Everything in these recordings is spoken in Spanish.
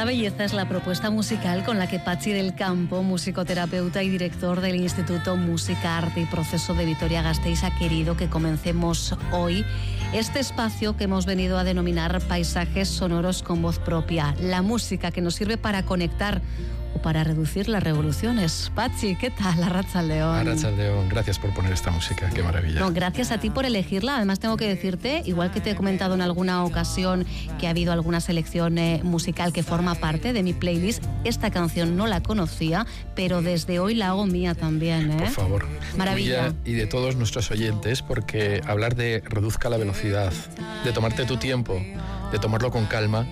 Esta belleza es la propuesta musical con la que Pachi del Campo, musicoterapeuta y director del Instituto Música, Arte y Proceso de Vitoria Gasteiz, ha querido que comencemos hoy este espacio que hemos venido a denominar paisajes sonoros con voz propia, la música que nos sirve para conectar para reducir las revoluciones. Pachi, ¿qué tal? Arracha León. Arracha León, gracias por poner esta música, qué maravilla. No, gracias a ti por elegirla. Además, tengo que decirte, igual que te he comentado en alguna ocasión que ha habido alguna selección eh, musical que forma parte de mi playlist, esta canción no la conocía, pero desde hoy la hago mía también. ¿eh? Por favor. Maravilla. y de todos nuestros oyentes, porque hablar de reduzca la velocidad, de tomarte tu tiempo, de tomarlo con calma,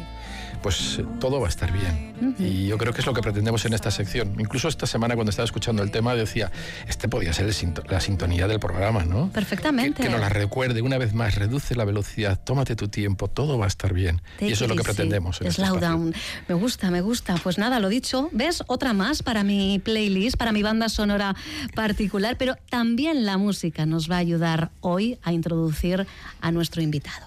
pues todo va a estar bien. Y yo creo que es lo que pretendemos en esta sección. Incluso esta semana cuando estaba escuchando el tema decía, este podía ser la sintonía del programa, ¿no? Perfectamente. Que, nos la recuerde una vez más, reduce la velocidad, tómate tu tiempo, todo va a estar bien. y eso es lo que pretendemos. En este Slow down. Me gusta, me gusta. Pues nada, lo dicho, ves otra más para mi playlist, para mi banda sonora particular, pero también la música nos va a ayudar hoy a introducir a nuestro invitado.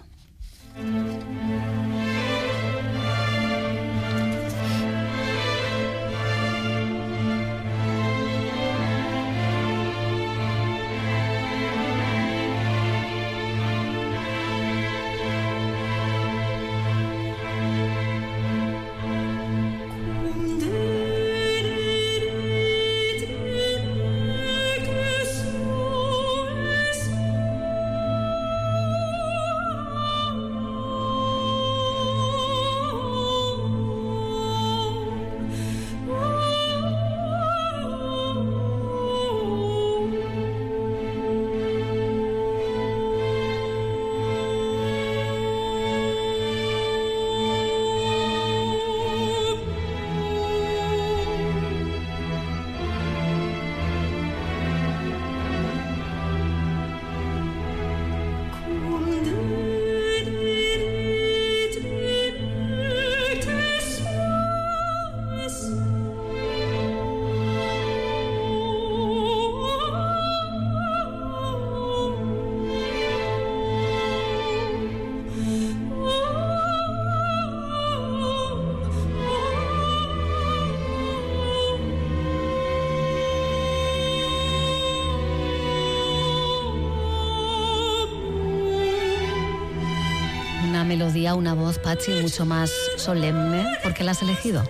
Melodía, una voz, Pachi, mucho más solemne. ¿Por qué la has elegido?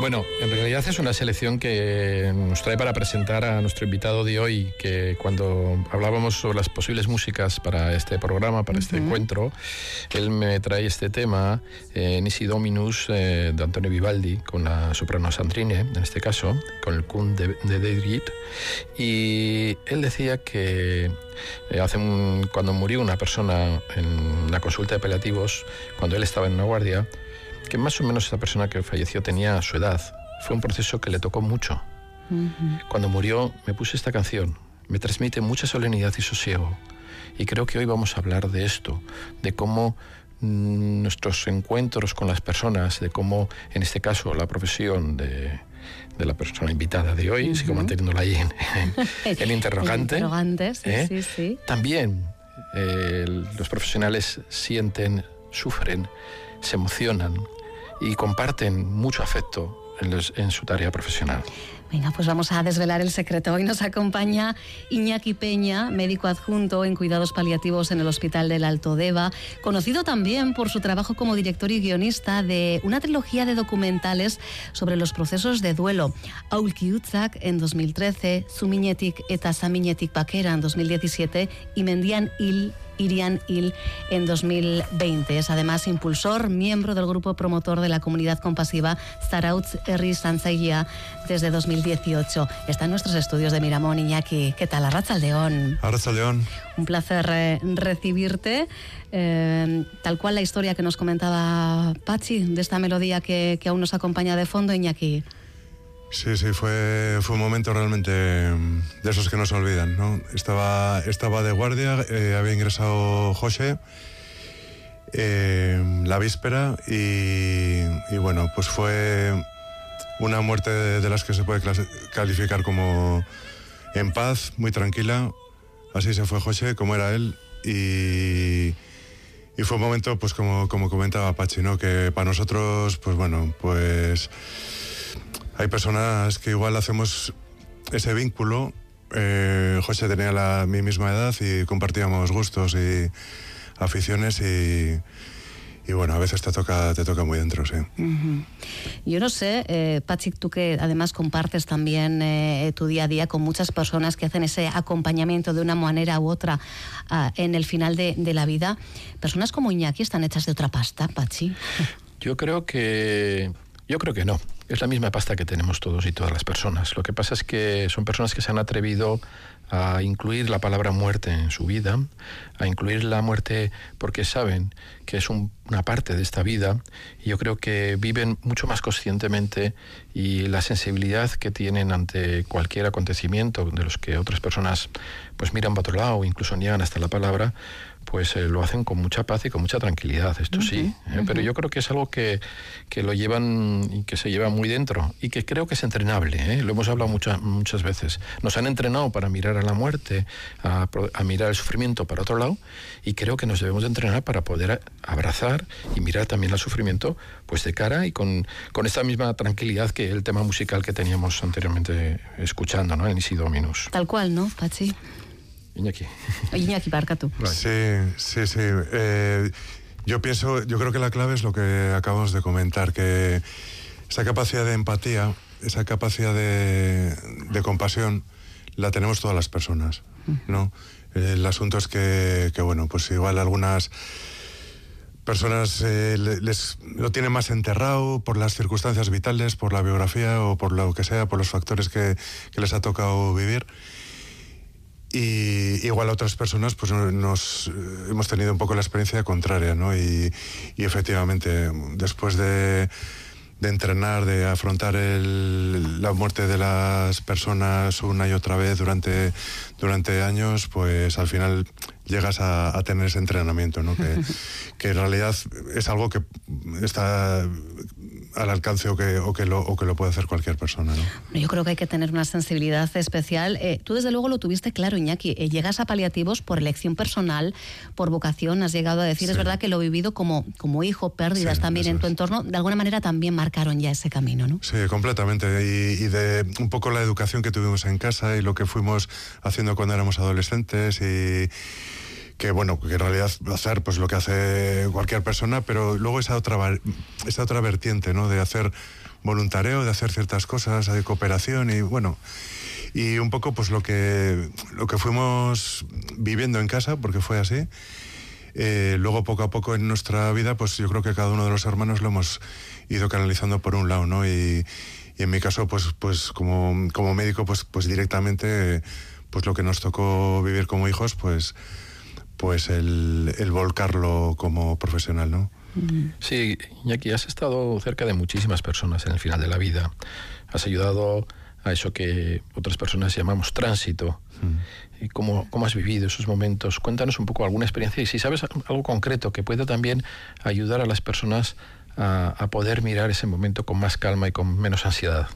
Bueno, en realidad es una selección que nos trae para presentar a nuestro invitado de hoy, que cuando hablábamos sobre las posibles músicas para este programa, para este encuentro, él me trae este tema, eh, Nisi Dominus, eh, de Antonio Vivaldi, con la soprano Sandrine, en este caso, con el Kun de, de David, y él decía que eh, hace cuando murió una persona en la consulta de apelativos, cuando él estaba en una guardia, que más o menos esa persona que falleció tenía su edad. Fue un proceso que le tocó mucho. Cuando murió me puse esta canción. Me transmite mucha solemnidad y sosiego. Y creo que hoy vamos a hablar de esto, de cómo mm, nuestros encuentros con las personas, de cómo, en este caso, la profesión de, la persona invitada de hoy, sigo manteniéndola ahí en, el interrogante. ¿eh? sí, sí. También eh, los profesionales sienten, sufren, se emocionan y comparten mucho afecto en, su tarea profesional. Venga, pues vamos a desvelar el secreto. Hoy nos acompaña Iñaki Peña, médico adjunto en cuidados paliativos en el Hospital del Alto Deva, conocido también por su trabajo como director y guionista de una trilogía de documentales sobre los procesos de duelo. Aulki Utzak en 2013, Zumiñetik eta Samiñetik Paquera en 2017 y Mendian Il Irian Il en 2020. Es además impulsor, miembro del grupo promotor de la comunidad compasiva Zarautz Herri Sanzaia desde 2018. Está en nuestros estudios de Miramón, Iñaki. ¿Qué tal? Arracha León. Arracha León. Un placer eh, recibirte. Eh, tal cual la historia que nos comentaba Pachi de esta melodía que, que aún nos acompaña de fondo, Iñaki. Sí, sí, fue, fue un momento realmente mm, de esos que no se olvidan. ¿no? Estaba, estaba de guardia, eh, había ingresado José eh, la víspera y, bueno, pues fue una muerte de, las que se puede calificar como en paz, muy tranquila. Así se fue José, como era él. Y, y fue un momento, pues como, como comentaba Pachi, ¿no? Que para nosotros, pues bueno, pues hay personas que igual hacemos ese vínculo. Eh, José tenía la, mi misma edad y compartíamos gustos y aficiones y, y bueno, a veces te toca, te toca muy dentro, sí. Yo no sé, eh, Patrick, tú que además compartes también eh, tu día a día con muchas personas que hacen ese acompañamiento de una manera u otra uh, en el final de, de, la vida, personas como Iñaki están hechas de otra pasta, Pachi. Yo creo que, yo creo que no. Es la misma pasta que tenemos todos y todas las personas. Lo que pasa es que son personas que se han atrevido a incluir la palabra muerte en su vida, a incluir la muerte porque saben que es un, una parte de esta vida y yo creo que viven mucho más conscientemente y la sensibilidad que tienen ante cualquier acontecimiento de los que otras personas pues miran para otro lado incluso niegan hasta la palabra, pues eh, lo hacen con mucha paz y con mucha tranquilidad, esto uh -huh, sí. ¿eh? Uh -huh. Pero yo creo que es algo que, que, lo llevan y que se lleva muy dentro y que creo que es entrenable. ¿eh? Lo hemos hablado muchas muchas veces. Nos han entrenado para mirar a la muerte, a, a, mirar el sufrimiento para otro lado y creo que nos debemos de entrenar para poder abrazar y mirar también al sufrimiento pues de cara y con, con esta misma tranquilidad que el tema musical que teníamos anteriormente escuchando, ¿no? En Isi Dominus. Tal cual, ¿no, Pachi? Iñaki. Iñaki, parca tú. Sí, sí, sí. Eh, yo pienso, yo creo que la clave es lo que acabamos de comentar, que esa capacidad de empatía, esa capacidad de, de compasión, la tenemos todas las personas, ¿no? El asunto es que, que bueno, pues igual algunas personas eh, les, lo tienen más enterrado por las circunstancias vitales, por la biografía o por lo que sea, por los factores que, que les ha tocado vivir. Y igual a otras personas pues nos hemos tenido un poco la experiencia contraria, ¿no? Y, y efectivamente, después de, de, entrenar, de afrontar el, la muerte de las personas una y otra vez durante, durante años, pues al final llegas a, a tener ese entrenamiento, ¿no? Que, que en realidad es algo que está al alcance o que, o que, lo, o que lo puede hacer cualquier persona. ¿no? Yo creo que hay que tener una sensibilidad especial. Eh, tú desde luego lo tuviste claro, Iñaki. Eh, llegas a paliativos por elección personal, por vocación, has llegado a decir, sí. es verdad que lo he vivido como, como hijo, pérdidas sí, también en tu entorno, de alguna manera también marcaron ya ese camino, ¿no? Sí, completamente. Y, y, de un poco la educación que tuvimos en casa y lo que fuimos haciendo cuando éramos adolescentes y que bueno, que en realidad hacer pues lo que hace cualquier persona, pero luego esa otra esa otra vertiente, ¿no? De hacer voluntareo, de hacer ciertas cosas, de cooperación y bueno, y un poco pues lo que lo que fuimos viviendo en casa, porque fue así. Eh, luego poco a poco en nuestra vida, pues yo creo que cada uno de los hermanos lo hemos ido canalizando por un lado, ¿no? Y, y en mi caso, pues, pues como, como médico, pues, pues directamente, pues lo que nos tocó vivir como hijos, pues pues el, el, volcarlo como profesional, ¿no? Sí, Iñaki, has estado cerca de muchísimas personas en el final de la vida. Has ayudado a eso que otras personas llamamos tránsito. Mm. ¿Y cómo, cómo, has vivido esos momentos? Cuéntanos un poco alguna experiencia y si sabes algo concreto que pueda también ayudar a las personas a, a poder mirar ese momento con más calma y con menos ansiedad.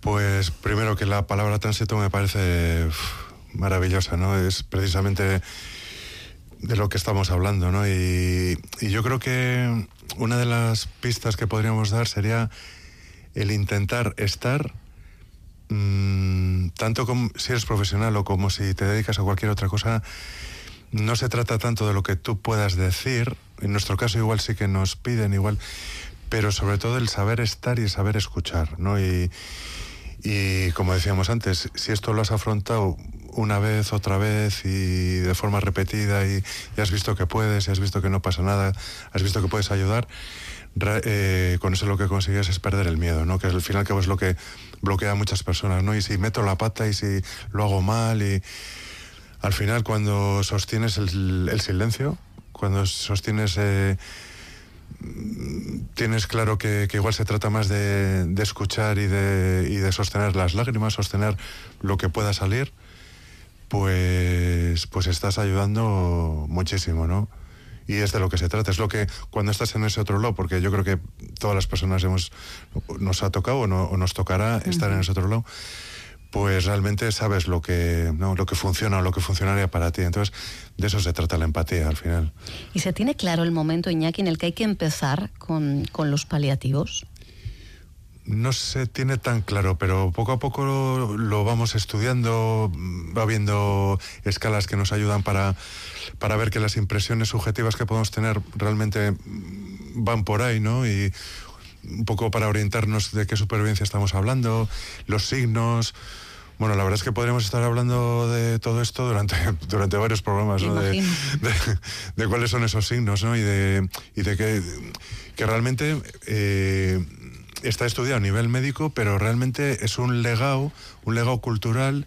Pues primero que la palabra tránsito me parece maravillosa, ¿no? Es precisamente de lo que estamos hablando, ¿no? Y, yo creo que una de las pistas que podríamos dar sería el intentar estar, mmm, tanto como si eres profesional o como si te dedicas a cualquier otra cosa, no se trata tanto de lo que tú puedas decir, en nuestro caso igual sí que nos piden igual, pero sobre todo el saber estar y saber escuchar, ¿no? Y, y como decíamos antes, si esto lo has afrontado una vez, otra vez y de forma repetida y, y, has visto que puedes, y has visto que no pasa nada, has visto que puedes ayudar, eh, con eso lo que consigues es perder el miedo, ¿no? Que al final es lo que bloquea a muchas personas, ¿no? Y si meto la pata y si lo hago mal y al final cuando sostienes el, el silencio, cuando sostienes... Eh, tienes claro que, que, igual se trata más de, de escuchar y de, y de sostener las lágrimas, sostener lo que pueda salir, pues, pues estás ayudando muchísimo, ¿no? Y es de lo que se trata. Es lo que cuando estás en ese otro lado, porque yo creo que todas las personas hemos, nos ha tocado o, no, o nos tocará estar uh -huh. en ese otro lado, pues realmente sabes lo que, ¿no? lo que funciona o lo que funcionaría para ti. Entonces, de eso se trata la empatía al final. ¿Y se tiene claro el momento, Iñaki, en el que hay que empezar con, con los paliativos? No se tiene tan claro, pero poco a poco lo, vamos estudiando, va habiendo escalas que nos ayudan para, para ver que las impresiones subjetivas que podemos tener realmente van por ahí, ¿no? Y un poco para orientarnos de qué supervivencia estamos hablando, los signos. Bueno, la verdad es que podríamos estar hablando de todo esto durante, durante varios programas, ¿no? De, de, cuáles son esos signos, ¿no? Y de, y de que, que realmente eh, está estudiado a nivel médico, pero realmente es un legado, un legado cultural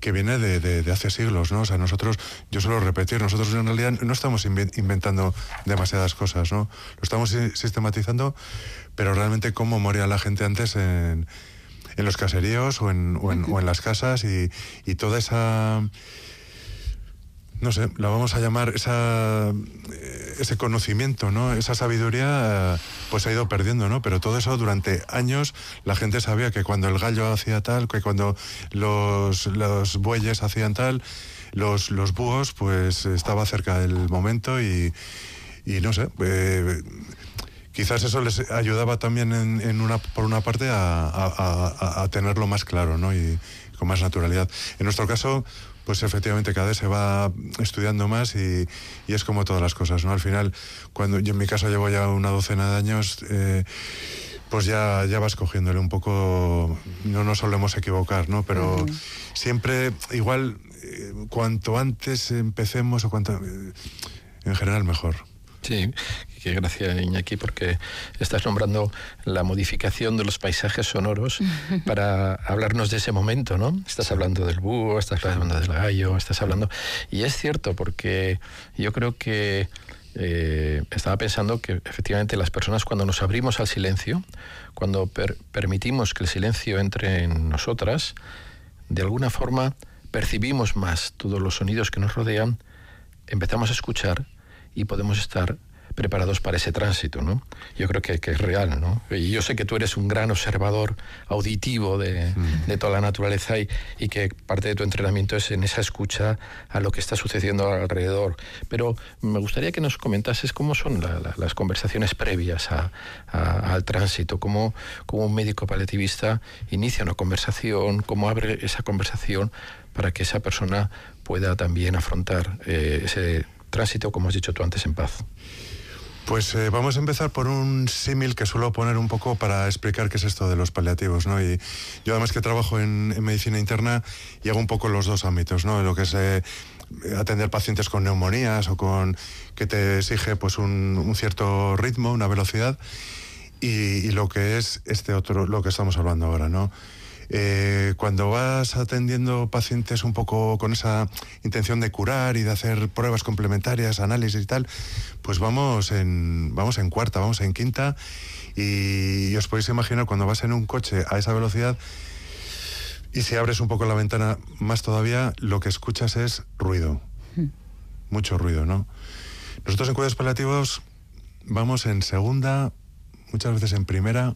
que viene de, hace siglos, ¿no? O sea, nosotros, yo suelo repetir, nosotros en realidad no estamos inventando demasiadas cosas, ¿no? Lo estamos sistematizando, pero realmente cómo moría la gente antes en, los caseríos o en, las casas y, y toda esa no sé, la vamos a llamar esa, eh, ese conocimiento, ¿no? Esa sabiduría, pues ha ido perdiendo, ¿no? Pero todo eso durante años la gente sabía que cuando el gallo hacía tal, que cuando los, los bueyes hacían tal, los, los búhos, pues estaba cerca del momento y, y no sé, eh, quizás eso les ayudaba también en, una, por una parte a, a, tenerlo más claro, ¿no? Y con más naturalidad. En nuestro caso, pues efectivamente cada vez se va estudiando más y, es como todas las cosas, ¿no? Al final, cuando yo en mi caso llevo ya una docena de años, eh, pues ya, ya vas cogiéndole un poco, no nos solemos equivocar, ¿no? Pero siempre, igual, eh, cuanto antes empecemos o cuanto, eh, en general mejor. Sí, qué gracia Iñaki porque estás nombrando la modificación de los paisajes sonoros para hablarnos de ese momento, ¿no? Estás hablando del búho, estás hablando del gallo, estás hablando... Y es cierto porque yo creo que eh, estaba pensando que efectivamente las personas cuando nos abrimos al silencio, cuando permitimos que el silencio entre en nosotras, de alguna forma percibimos más todos los sonidos que nos rodean, empezamos a escuchar y podemos estar preparados para ese tránsito, ¿no? Yo creo que, es real, ¿no? Y yo sé que tú eres un gran observador auditivo de, mm. toda la naturaleza y, que parte de tu entrenamiento es en esa escucha a lo que está sucediendo alrededor. Pero me gustaría que nos comentases cómo son las conversaciones previas al tránsito, cómo, cómo un médico paliativista inicia una conversación, cómo abre esa conversación para que esa persona pueda también afrontar eh, ese tránsito, como has dicho tú antes, en paz? Pues eh, vamos a empezar por un símil que suelo poner un poco para explicar qué es esto de los paliativos, ¿no? Y yo además que trabajo en, medicina interna y hago un poco los dos ámbitos, ¿no? Lo que es eh, atender pacientes con neumonías o con que te exige pues un, cierto ritmo, una velocidad y, y, lo que es este otro, lo que estamos hablando ahora, ¿no? Eh, cuando vas atendiendo pacientes un poco con esa intención de curar y de hacer pruebas complementarias, análisis y tal, pues vamos en, vamos en cuarta, vamos en quinta y, os podéis imaginar cuando vas en un coche a esa velocidad y si abres un poco la ventana más todavía, lo que escuchas es ruido. Hmm. Mucho ruido, ¿no? Nosotros en cuidados paliativos vamos en segunda, muchas veces en primera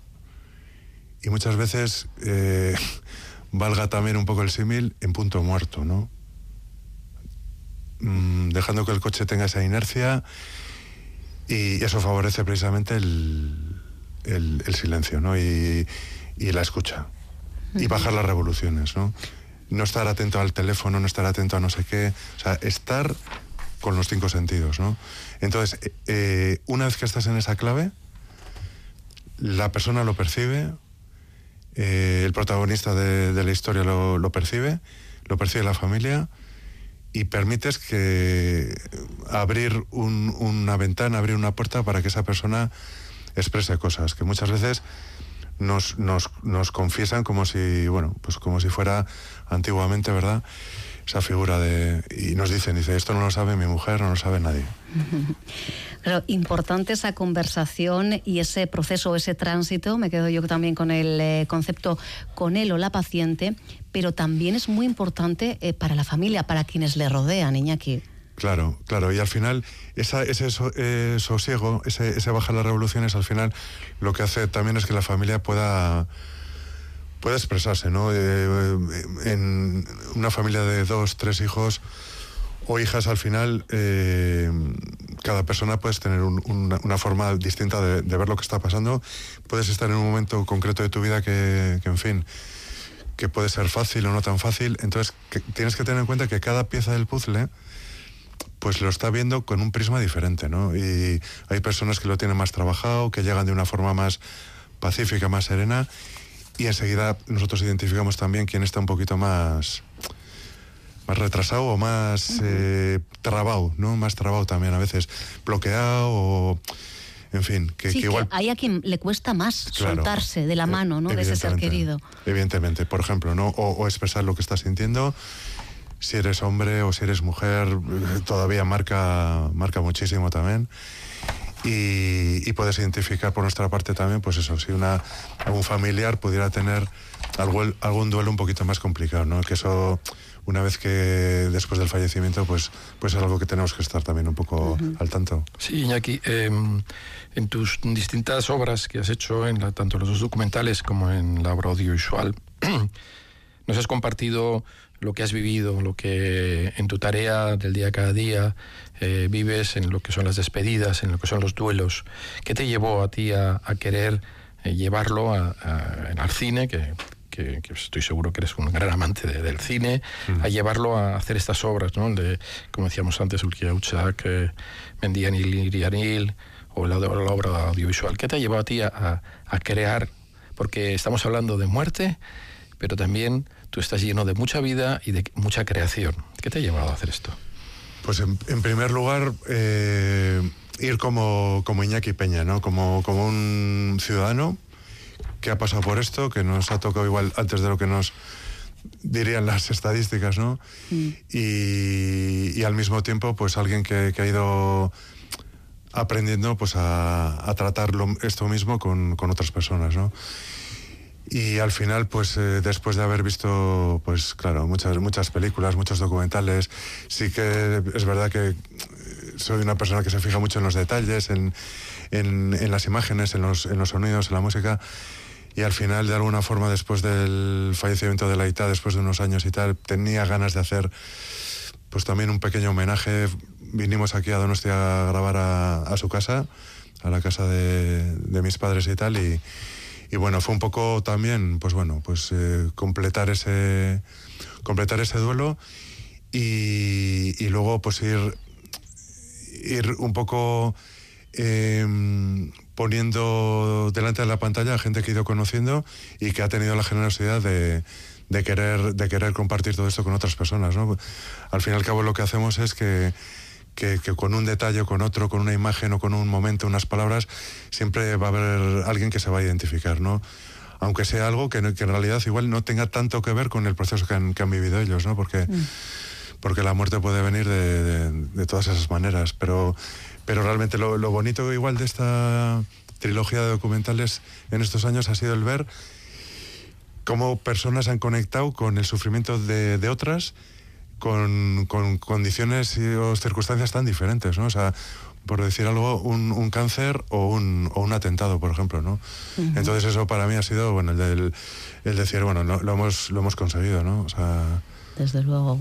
y muchas veces eh, valga también un poco el símil en punto muerto, ¿no? Mm, dejando que el coche tenga esa inercia y eso favorece precisamente el, el, silencio, ¿no? Y, y, la escucha y bajar las revoluciones, ¿no? No estar atento al teléfono, no estar atento a no sé qué, o sea, estar con los cinco sentidos, ¿no? Entonces, eh, una vez que estás en esa clave, la persona lo percibe, eh, el protagonista de, la historia lo, percibe, lo percibe la familia y permites que abrir una ventana, abrir una puerta para que esa persona exprese cosas que muchas veces nos, nos, nos confiesan como si, bueno, pues como si fuera antiguamente, ¿verdad? Esa figura de... Y nos dicen, dice, esto no lo sabe mi mujer, no lo sabe nadie. Pero importante esa conversación y ese proceso, ese tránsito, me quedo yo también con el eh, concepto con él o la paciente, pero también es muy importante eh, para la familia, para quienes le rodean, Iñaki. Claro, claro, y al final esa, ese eh, sosiego, ese, ese bajar las revoluciones, al final lo que hace también es que la familia pueda puede expresarse, ¿no? Eh, en una familia de dos, tres hijos o hijas al final, eh, cada persona puedes tener una, forma distinta de, ver lo que está pasando. Puedes estar en un momento concreto de tu vida que, en fin, que puede ser fácil o no tan fácil. Entonces, tienes que tener en cuenta que cada pieza del puzzle pues lo está viendo con un prisma diferente, ¿no? Y hay personas que lo tienen más trabajado, que llegan de una forma más pacífica, más serena, y enseguida nosotros identificamos también quién está un poquito más más retrasado o más eh, trabado, ¿no? Más trabado también a veces, bloqueado o... En fin, que, igual... hay a quien le cuesta más soltarse de la mano, ¿no? De ese ser querido. Evidentemente, por ejemplo, ¿no? O, expresar lo que estás sintiendo. Si eres hombre o si eres mujer, eh, todavía marca, marca muchísimo también. Y, puedes identificar por nuestra parte también, pues eso, si una, algún familiar pudiera tener algún, algún duelo un poquito más complicado, ¿no? Que eso una vez que después del fallecimiento, pues, pues es algo que tenemos que estar también un poco al tanto. Sí, Iñaki, em, en tus distintas obras que has hecho, en la, tanto los dos documentales como en la obra audiovisual, nos has compartido lo que has vivido, lo que en tu tarea del día a cada día eh, vives, en lo que son las despedidas, en lo que son los duelos. ¿Qué te llevó a ti a, querer eh, llevarlo al cine, que que, estoy seguro que eres un gran amante del cine, a llevarlo a hacer estas obras, ¿no? De, como decíamos antes, Ulkia Uchak, eh, Mendianil Irianil, o la, la, obra audiovisual. ¿Qué te llevado a ti a, crear? Porque estamos hablando de muerte, pero también tú estás lleno de mucha vida y de mucha creación. ¿Qué te ha llevado a hacer esto? Pues en, primer lugar, eh, ir como, como Iñaki Peña, ¿no? Como, como un ciudadano que ha pasado por esto, que nos ha tocado igual antes de lo que nos dirían las estadísticas, ¿no? Mm. Y, al mismo tiempo, pues alguien que, ha ido aprendiendo pues a, tratar esto mismo con, otras personas, ¿no? Y al final, pues eh, después de haber visto, pues claro, muchas, muchas películas, muchos documentales, sí que es verdad que soy una persona que se fija mucho en los detalles, en, en, las imágenes, en los, en los sonidos, en la música y al final, de alguna forma, después del fallecimiento de la ITA, después de unos años y tal, tenía ganas de hacer pues también un pequeño homenaje. Vinimos aquí a Donostia a grabar a, su casa, a la casa de, mis padres y tal, y, bueno, fue un poco también, pues bueno, pues eh, completar ese completar ese duelo y, y luego pues ir ir un poco eh, poniendo delante de la pantalla a gente que he ido conociendo y que ha tenido la generosidad de, querer, de querer compartir todo esto con otras personas. ¿no? Al fin y al cabo lo que hacemos es que, con un detalle, con otro, con una imagen o con un momento, unas palabras, siempre va a haber alguien que se va a identificar. ¿no? Aunque sea algo que, en realidad igual no tenga tanto que ver con el proceso que han, vivido ellos, ¿no? porque, mm. porque la muerte puede venir de, de todas esas maneras. Pero pero realmente lo, bonito igual de esta trilogía de documentales en estos años ha sido el ver cómo personas han conectado con el sufrimiento de, otras con, condiciones o circunstancias tan diferentes, ¿no? O sea, por decir algo, un, cáncer o un, o un, atentado, por ejemplo, ¿no? Entonces eso para mí ha sido, bueno, el, del, el decir, bueno, lo, hemos, lo hemos conseguido, ¿no? O sea desde luego.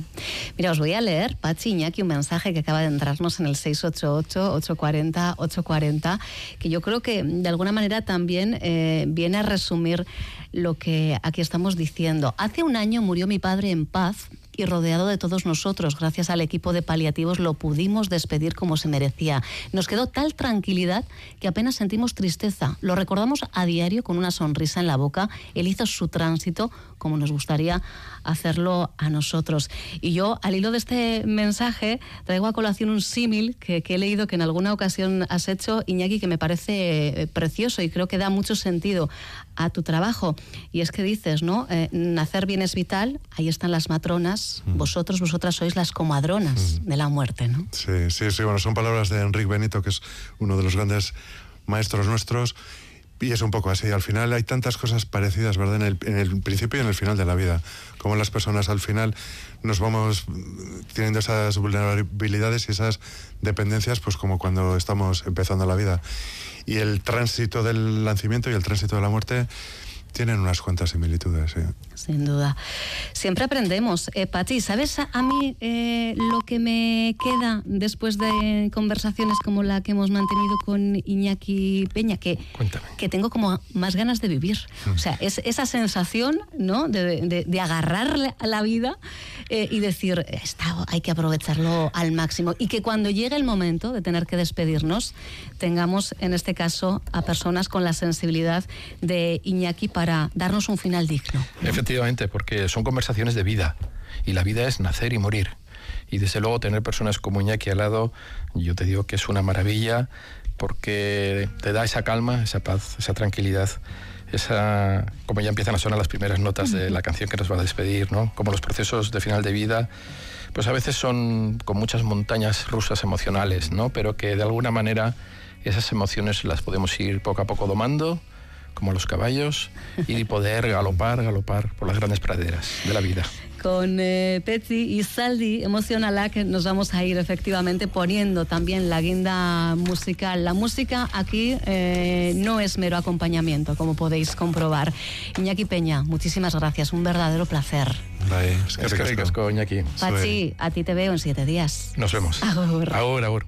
Mira, os voy a leer, Pachi Iñaki, un mensaje que acaba de entrarnos en el 688-840-840, que yo creo que de alguna manera también eh, viene a resumir lo que aquí estamos diciendo. Hace un año murió mi padre en paz y rodeado de todos nosotros. Gracias al equipo de paliativos lo pudimos despedir como se merecía. Nos quedó tal tranquilidad que apenas sentimos tristeza. Lo recordamos a diario con una sonrisa en la boca. Él hizo su tránsito como nos gustaría hacerlo a nosotros. Y yo, al hilo de este mensaje, traigo a colación un símil que, he leído que en alguna ocasión has hecho, Iñaki, que me parece eh, precioso y creo que da mucho sentido a tu trabajo. Y es que dices, ¿no? Eh, nacer bien es vital, ahí están las matronas, mm. vosotros, vosotras sois las comadronas mm. de la muerte, ¿no? Sí, sí, sí, bueno, son palabras de Enrique Benito, que es uno de los grandes maestros nuestros. Y es un poco así. Al final hay tantas cosas parecidas, ¿verdad? En el, en el, principio y en el final de la vida. Como las personas al final nos vamos teniendo esas vulnerabilidades y esas dependencias, pues como cuando estamos empezando la vida. Y el tránsito del nacimiento y el tránsito de la muerte tienen unas cuantas similitudes, sí. Sin duda. Siempre aprendemos. Eh, Pati, ¿sabes a, a mí eh, lo que me queda después de conversaciones como la que hemos mantenido con Iñaki Peña? Que, Cuéntame. que tengo como más ganas de vivir. O sea, es esa sensación ¿no? de, de- de agarrar la- la vida eh, y decir, "Esta- hay que aprovecharlo al máximo. Y que cuando llegue el momento de tener que despedirnos, tengamos en este caso a personas con la sensibilidad de Iñaki para darnos un final digno. Efectivamente, porque son conversaciones de vida y la vida es nacer y morir. Y desde luego tener personas como Iñaki al lado, yo te digo que es una maravilla porque te da esa calma, esa paz, esa tranquilidad, esa como ya empiezan a sonar las primeras notas de la canción que nos va a despedir, ¿no? Como los procesos de final de vida, pues a veces son con muchas montañas rusas emocionales, ¿no? Pero que de alguna manera esas emociones las podemos ir poco a poco domando como los caballos y poder galopar, galopar por las grandes praderas de la vida. Con eh, Petzi y Saldi Emocionalak nos vamos a ir efectivamente poniendo también la guinda musical. La música aquí eh, no es mero acompañamiento, como podéis comprobar. Iñaki Peña, muchísimas gracias, un verdadero placer. Bai, Es que ricasco, Iñaki. Pachi, a ti te veo en siete días. Nos vemos. Agur. Agur, agur.